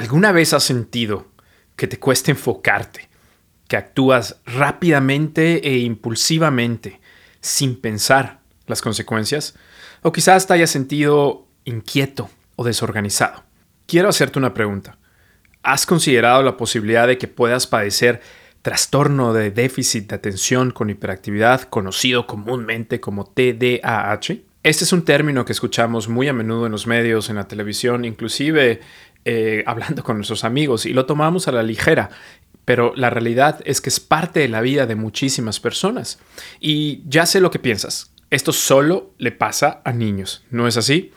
¿Alguna vez has sentido que te cuesta enfocarte, que actúas rápidamente e impulsivamente sin pensar las consecuencias? O quizás te hayas sentido inquieto o desorganizado. Quiero hacerte una pregunta. ¿Has considerado la posibilidad de que puedas padecer trastorno de déficit de atención con hiperactividad, conocido comúnmente como TDAH? Este es un término que escuchamos muy a menudo en los medios, en la televisión, inclusive eh, hablando con nuestros amigos y lo tomamos a la ligera. Pero la realidad es que es parte de la vida de muchísimas personas. Y ya sé lo que piensas. Esto solo le pasa a niños, ¿no es así?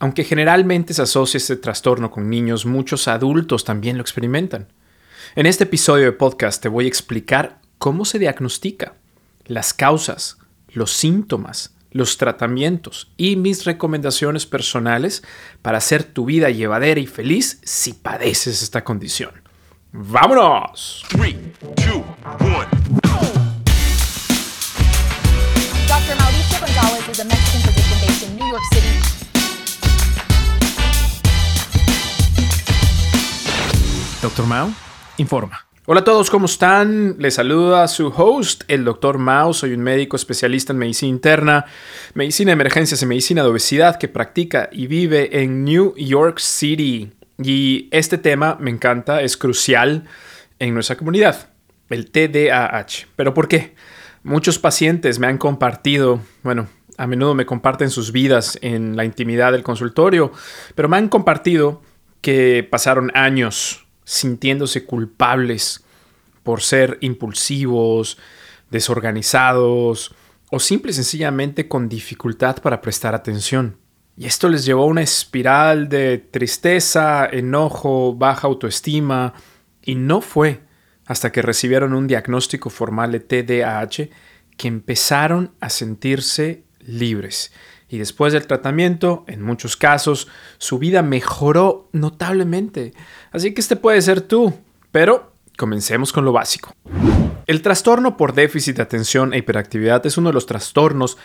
Aunque generalmente se asocia este trastorno con niños, muchos adultos también lo experimentan. En este episodio de podcast te voy a explicar cómo se diagnostica, las causas, los síntomas, los tratamientos y mis recomendaciones personales para hacer tu vida llevadera y feliz si padeces esta condición. ¡Vámonos! Dr. Mauricio González is a Mexican physician based in New York City. Dr. Mao informa. Hola a todos, ¿cómo están? Les saluda su host, el Dr. Mao. Soy un médico especialista en medicina interna, medicina de emergencias y medicina de obesidad que practica y vive en New York City. Y este tema me encanta, es crucial en nuestra comunidad, el TDAH. ¿Pero por qué? Muchos pacientes me han compartido, bueno, a menudo me comparten sus vidas en la intimidad del consultorio, pero me han compartido que pasaron años sintiéndose culpables por ser impulsivos, desorganizados o simple y sencillamente con dificultad para prestar atención. Y esto les llevó a una espiral de tristeza, enojo, baja autoestima, y no fue hasta que recibieron un diagnóstico formal de TDAH que empezaron a sentirse libres. Y después del tratamiento, en muchos casos, su vida mejoró notablemente. Así que este puede ser tú. Pero comencemos con lo básico. El trastorno por déficit de atención e hiperactividad es uno de los trastornos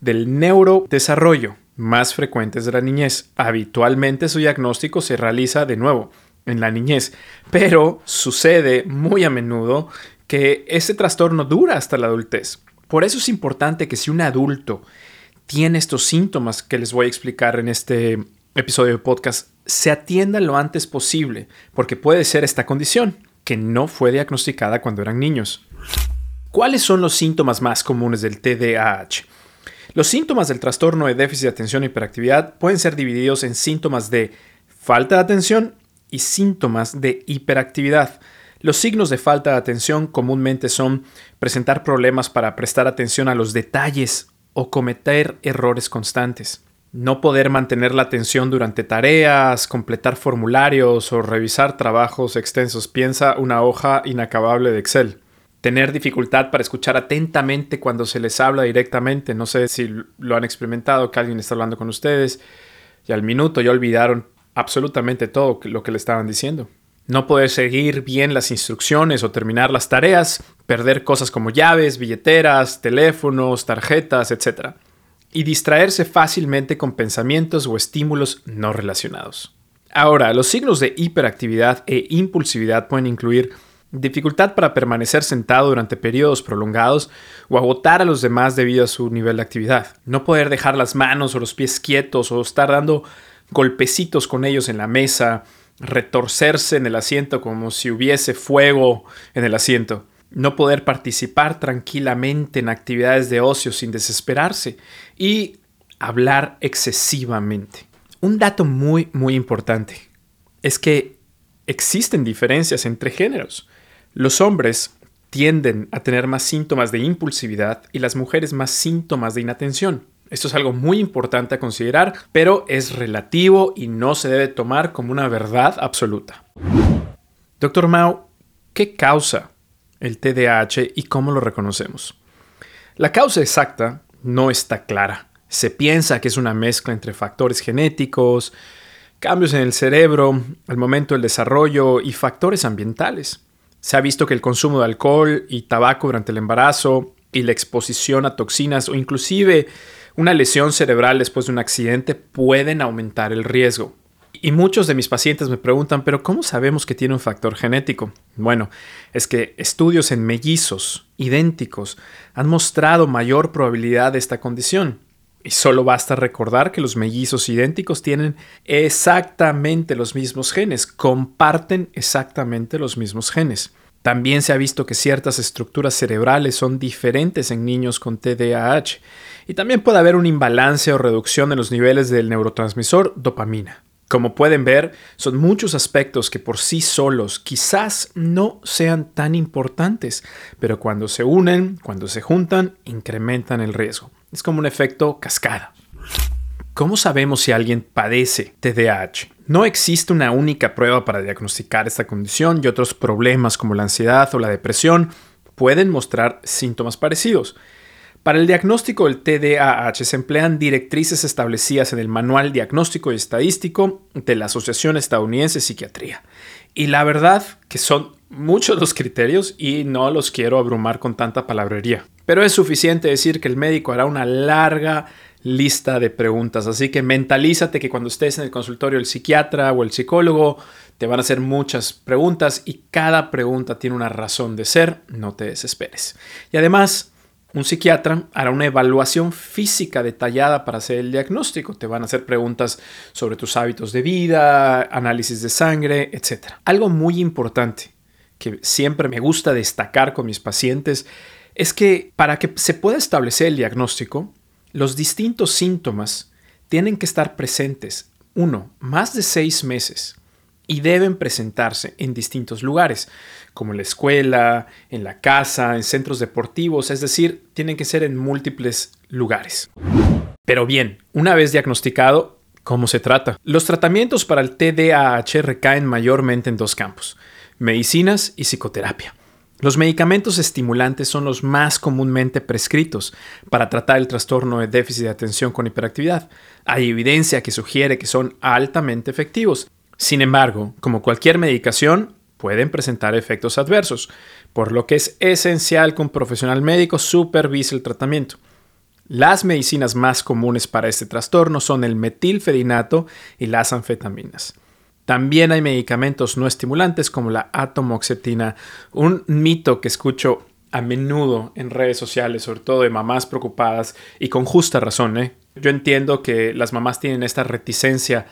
del neurodesarrollo más frecuentes de la niñez. Habitualmente su diagnóstico se realiza de nuevo en la niñez, pero sucede muy a menudo que ese trastorno dura hasta la adultez. Por eso es importante que si un adulto tiene estos síntomas que les voy a explicar en este episodio de podcast, se atienda lo antes posible, porque puede ser esta condición, que no fue diagnosticada cuando eran niños. ¿Cuáles son los síntomas más comunes del TDAH? Los síntomas del trastorno de déficit de atención e hiperactividad pueden ser divididos en síntomas de falta de atención y síntomas de hiperactividad. Los signos de falta de atención comúnmente son presentar problemas para prestar atención a los detalles o cometer errores constantes. No poder mantener la atención durante tareas, completar formularios o revisar trabajos extensos. Piensa una hoja inacabable de Excel. Tener dificultad para escuchar atentamente cuando se les habla directamente. No sé si lo han experimentado, que alguien está hablando con ustedes y al minuto ya olvidaron absolutamente todo lo que le estaban diciendo no poder seguir bien las instrucciones o terminar las tareas, perder cosas como llaves, billeteras, teléfonos, tarjetas, etc. Y distraerse fácilmente con pensamientos o estímulos no relacionados. Ahora, los signos de hiperactividad e impulsividad pueden incluir dificultad para permanecer sentado durante periodos prolongados o agotar a los demás debido a su nivel de actividad. No poder dejar las manos o los pies quietos o estar dando golpecitos con ellos en la mesa, retorcerse en el asiento como si hubiese fuego en el asiento, no poder participar tranquilamente en actividades de ocio sin desesperarse y hablar excesivamente. Un dato muy, muy importante es que existen diferencias entre géneros. Los hombres tienden a tener más síntomas de impulsividad y las mujeres más síntomas de inatención. Esto es algo muy importante a considerar, pero es relativo y no se debe tomar como una verdad absoluta. Doctor Mao, ¿qué causa el TDAH y cómo lo reconocemos? La causa exacta no está clara. Se piensa que es una mezcla entre factores genéticos, cambios en el cerebro, el momento del desarrollo y factores ambientales. Se ha visto que el consumo de alcohol y tabaco durante el embarazo y la exposición a toxinas o inclusive una lesión cerebral después de un accidente pueden aumentar el riesgo. Y muchos de mis pacientes me preguntan, pero ¿cómo sabemos que tiene un factor genético? Bueno, es que estudios en mellizos idénticos han mostrado mayor probabilidad de esta condición. Y solo basta recordar que los mellizos idénticos tienen exactamente los mismos genes, comparten exactamente los mismos genes. También se ha visto que ciertas estructuras cerebrales son diferentes en niños con TDAH y también puede haber un imbalance o reducción en los niveles del neurotransmisor dopamina. Como pueden ver, son muchos aspectos que por sí solos quizás no sean tan importantes, pero cuando se unen, cuando se juntan, incrementan el riesgo. Es como un efecto cascada. ¿Cómo sabemos si alguien padece TDAH? No existe una única prueba para diagnosticar esta condición y otros problemas como la ansiedad o la depresión pueden mostrar síntomas parecidos. Para el diagnóstico del TDAH se emplean directrices establecidas en el Manual Diagnóstico y Estadístico de la Asociación Estadounidense de Psiquiatría. Y la verdad que son muchos los criterios y no los quiero abrumar con tanta palabrería. Pero es suficiente decir que el médico hará una larga lista de preguntas. Así que mentalízate que cuando estés en el consultorio del psiquiatra o el psicólogo, te van a hacer muchas preguntas y cada pregunta tiene una razón de ser. No te desesperes. Y además, un psiquiatra hará una evaluación física detallada para hacer el diagnóstico. Te van a hacer preguntas sobre tus hábitos de vida, análisis de sangre, etc. Algo muy importante que siempre me gusta destacar con mis pacientes es que para que se pueda establecer el diagnóstico, los distintos síntomas tienen que estar presentes, uno, más de seis meses y deben presentarse en distintos lugares, como en la escuela, en la casa, en centros deportivos, es decir, tienen que ser en múltiples lugares. Pero bien, una vez diagnosticado, ¿cómo se trata? Los tratamientos para el TDAH recaen mayormente en dos campos, medicinas y psicoterapia. Los medicamentos estimulantes son los más comúnmente prescritos para tratar el trastorno de déficit de atención con hiperactividad. Hay evidencia que sugiere que son altamente efectivos. Sin embargo, como cualquier medicación, pueden presentar efectos adversos, por lo que es esencial que un profesional médico supervise el tratamiento. Las medicinas más comunes para este trastorno son el metilfedinato y las anfetaminas. También hay medicamentos no estimulantes como la atomoxetina, un mito que escucho a menudo en redes sociales, sobre todo de mamás preocupadas y con justa razón. ¿eh? Yo entiendo que las mamás tienen esta reticencia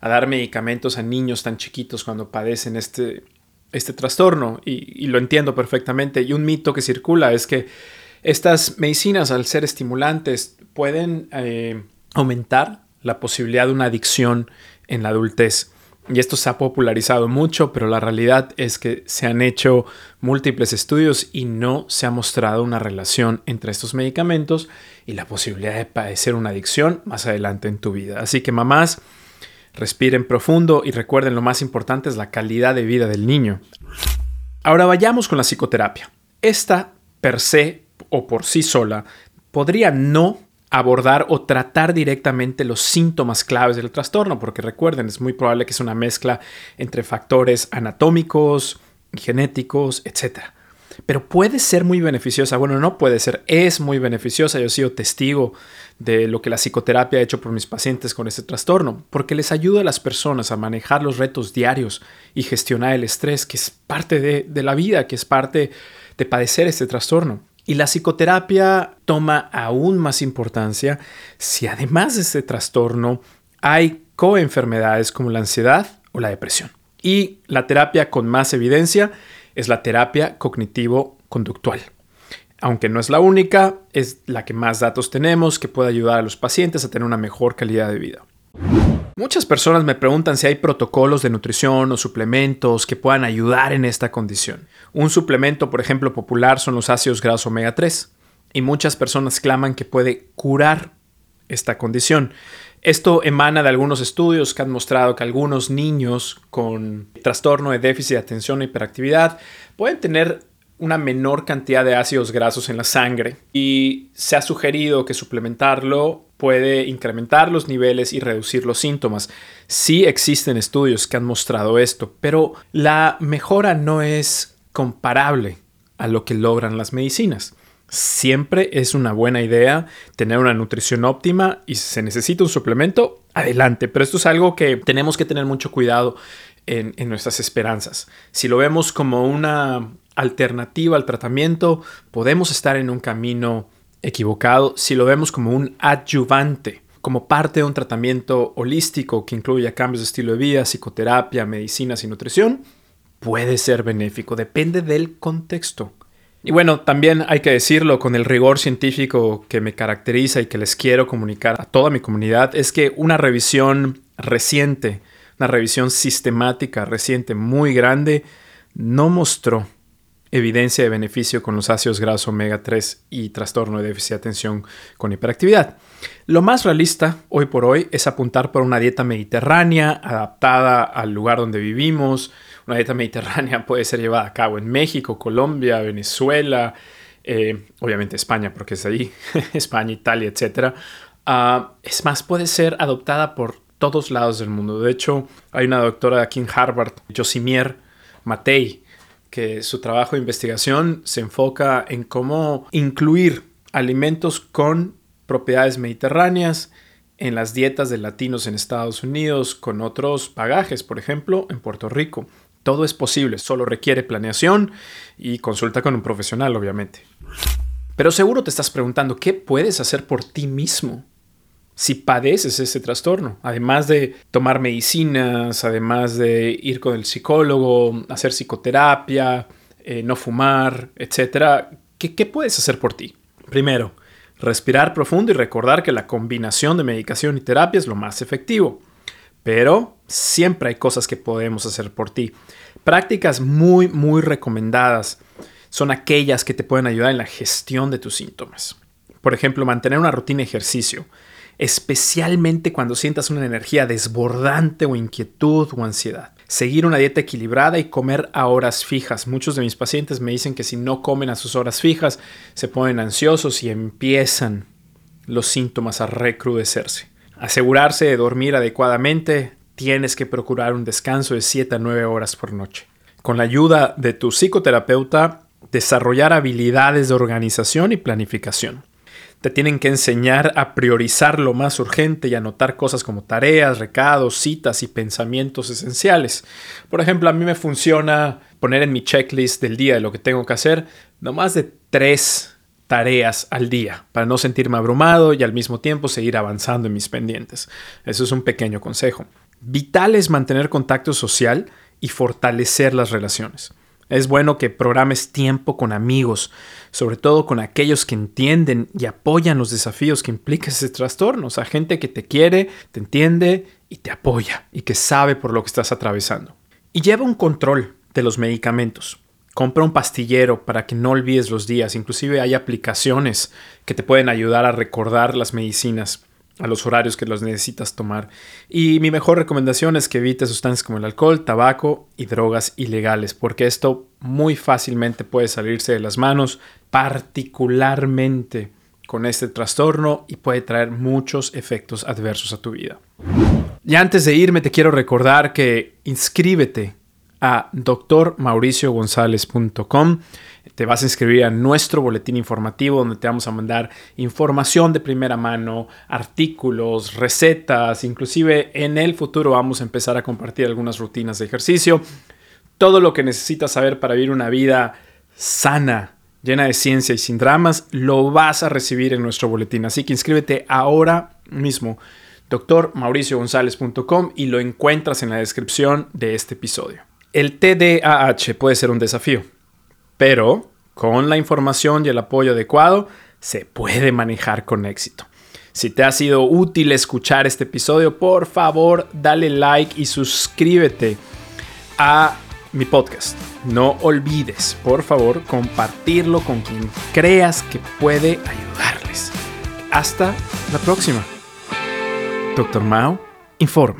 a dar medicamentos a niños tan chiquitos cuando padecen este, este trastorno y, lo entiendo perfectamente. Y un mito que circula es que estas medicinas, al ser estimulantes, pueden eh, aumentar la posibilidad de una adicción en la adultez. Y esto se ha popularizado mucho, pero la realidad es que se han hecho múltiples estudios y no se ha mostrado una relación entre estos medicamentos y la posibilidad de padecer una adicción más adelante en tu vida. Así que mamás, respiren profundo y recuerden lo más importante es la calidad de vida del niño. Ahora vayamos con la psicoterapia. Esta per se o por sí sola podría no abordar o tratar directamente los síntomas claves del trastorno, porque recuerden, es muy probable que es una mezcla entre factores anatómicos, genéticos, etc. Pero puede ser muy beneficiosa, bueno, no puede ser, es muy beneficiosa, yo he sido testigo de lo que la psicoterapia ha hecho por mis pacientes con este trastorno, porque les ayuda a las personas a manejar los retos diarios y gestionar el estrés, que es parte de, de la vida, que es parte de padecer este trastorno. Y la psicoterapia toma aún más importancia si además de este trastorno hay coenfermedades como la ansiedad o la depresión. Y la terapia con más evidencia es la terapia cognitivo-conductual. Aunque no es la única, es la que más datos tenemos que puede ayudar a los pacientes a tener una mejor calidad de vida. Muchas personas me preguntan si hay protocolos de nutrición o suplementos que puedan ayudar en esta condición. Un suplemento, por ejemplo, popular son los ácidos grasos omega 3 y muchas personas claman que puede curar esta condición. Esto emana de algunos estudios que han mostrado que algunos niños con trastorno de déficit de atención e hiperactividad pueden tener una menor cantidad de ácidos grasos en la sangre y se ha sugerido que suplementarlo puede incrementar los niveles y reducir los síntomas. Sí existen estudios que han mostrado esto, pero la mejora no es comparable a lo que logran las medicinas. Siempre es una buena idea tener una nutrición óptima y si se necesita un suplemento, adelante. Pero esto es algo que tenemos que tener mucho cuidado en, en nuestras esperanzas. Si lo vemos como una alternativa al tratamiento, podemos estar en un camino equivocado. Si lo vemos como un adyuvante, como parte de un tratamiento holístico que incluya cambios de estilo de vida, psicoterapia, medicinas y nutrición, puede ser benéfico. Depende del contexto. Y bueno, también hay que decirlo con el rigor científico que me caracteriza y que les quiero comunicar a toda mi comunidad, es que una revisión reciente, una revisión sistemática reciente muy grande, no mostró evidencia de beneficio con los ácidos grasos omega 3 y trastorno de déficit de atención con hiperactividad. Lo más realista hoy por hoy es apuntar por una dieta mediterránea adaptada al lugar donde vivimos, una dieta mediterránea puede ser llevada a cabo en México, Colombia, Venezuela, eh, obviamente España, porque es ahí, España, Italia, etc. Ah, es más, puede ser adoptada por todos lados del mundo. De hecho, hay una doctora aquí en Harvard, Josimier Matei, que su trabajo de investigación se enfoca en cómo incluir alimentos con propiedades mediterráneas en las dietas de latinos en Estados Unidos con otros bagajes, por ejemplo, en Puerto Rico. Todo es posible, solo requiere planeación y consulta con un profesional, obviamente. Pero seguro te estás preguntando, ¿qué puedes hacer por ti mismo si padeces ese trastorno? Además de tomar medicinas, además de ir con el psicólogo, hacer psicoterapia, eh, no fumar, etc. ¿Qué, ¿Qué puedes hacer por ti? Primero, respirar profundo y recordar que la combinación de medicación y terapia es lo más efectivo. Pero siempre hay cosas que podemos hacer por ti. Prácticas muy, muy recomendadas son aquellas que te pueden ayudar en la gestión de tus síntomas. Por ejemplo, mantener una rutina de ejercicio, especialmente cuando sientas una energía desbordante o inquietud o ansiedad. Seguir una dieta equilibrada y comer a horas fijas. Muchos de mis pacientes me dicen que si no comen a sus horas fijas, se ponen ansiosos y empiezan los síntomas a recrudecerse asegurarse de dormir adecuadamente, tienes que procurar un descanso de 7 a 9 horas por noche. Con la ayuda de tu psicoterapeuta, desarrollar habilidades de organización y planificación. Te tienen que enseñar a priorizar lo más urgente y anotar cosas como tareas, recados, citas y pensamientos esenciales. Por ejemplo, a mí me funciona poner en mi checklist del día de lo que tengo que hacer no más de tres tareas al día para no sentirme abrumado y al mismo tiempo seguir avanzando en mis pendientes. Eso es un pequeño consejo. Vital es mantener contacto social y fortalecer las relaciones. Es bueno que programes tiempo con amigos, sobre todo con aquellos que entienden y apoyan los desafíos que implica ese trastorno. O sea, gente que te quiere, te entiende y te apoya y que sabe por lo que estás atravesando. Y lleva un control de los medicamentos. Compra un pastillero para que no olvides los días. Inclusive hay aplicaciones que te pueden ayudar a recordar las medicinas a los horarios que los necesitas tomar. Y mi mejor recomendación es que evites sustancias como el alcohol, tabaco y drogas ilegales, porque esto muy fácilmente puede salirse de las manos, particularmente con este trastorno y puede traer muchos efectos adversos a tu vida. Y antes de irme te quiero recordar que inscríbete a drmauriciogonzalez.com. Te vas a inscribir a nuestro boletín informativo donde te vamos a mandar información de primera mano, artículos, recetas, inclusive en el futuro vamos a empezar a compartir algunas rutinas de ejercicio. Todo lo que necesitas saber para vivir una vida sana, llena de ciencia y sin dramas, lo vas a recibir en nuestro boletín. Así que inscríbete ahora mismo drmauriciogonzalez.com y lo encuentras en la descripción de este episodio. El TDAH puede ser un desafío, pero con la información y el apoyo adecuado se puede manejar con éxito. Si te ha sido útil escuchar este episodio, por favor dale like y suscríbete a mi podcast. No olvides, por favor, compartirlo con quien creas que puede ayudarles. Hasta la próxima. Doctor Mao informa.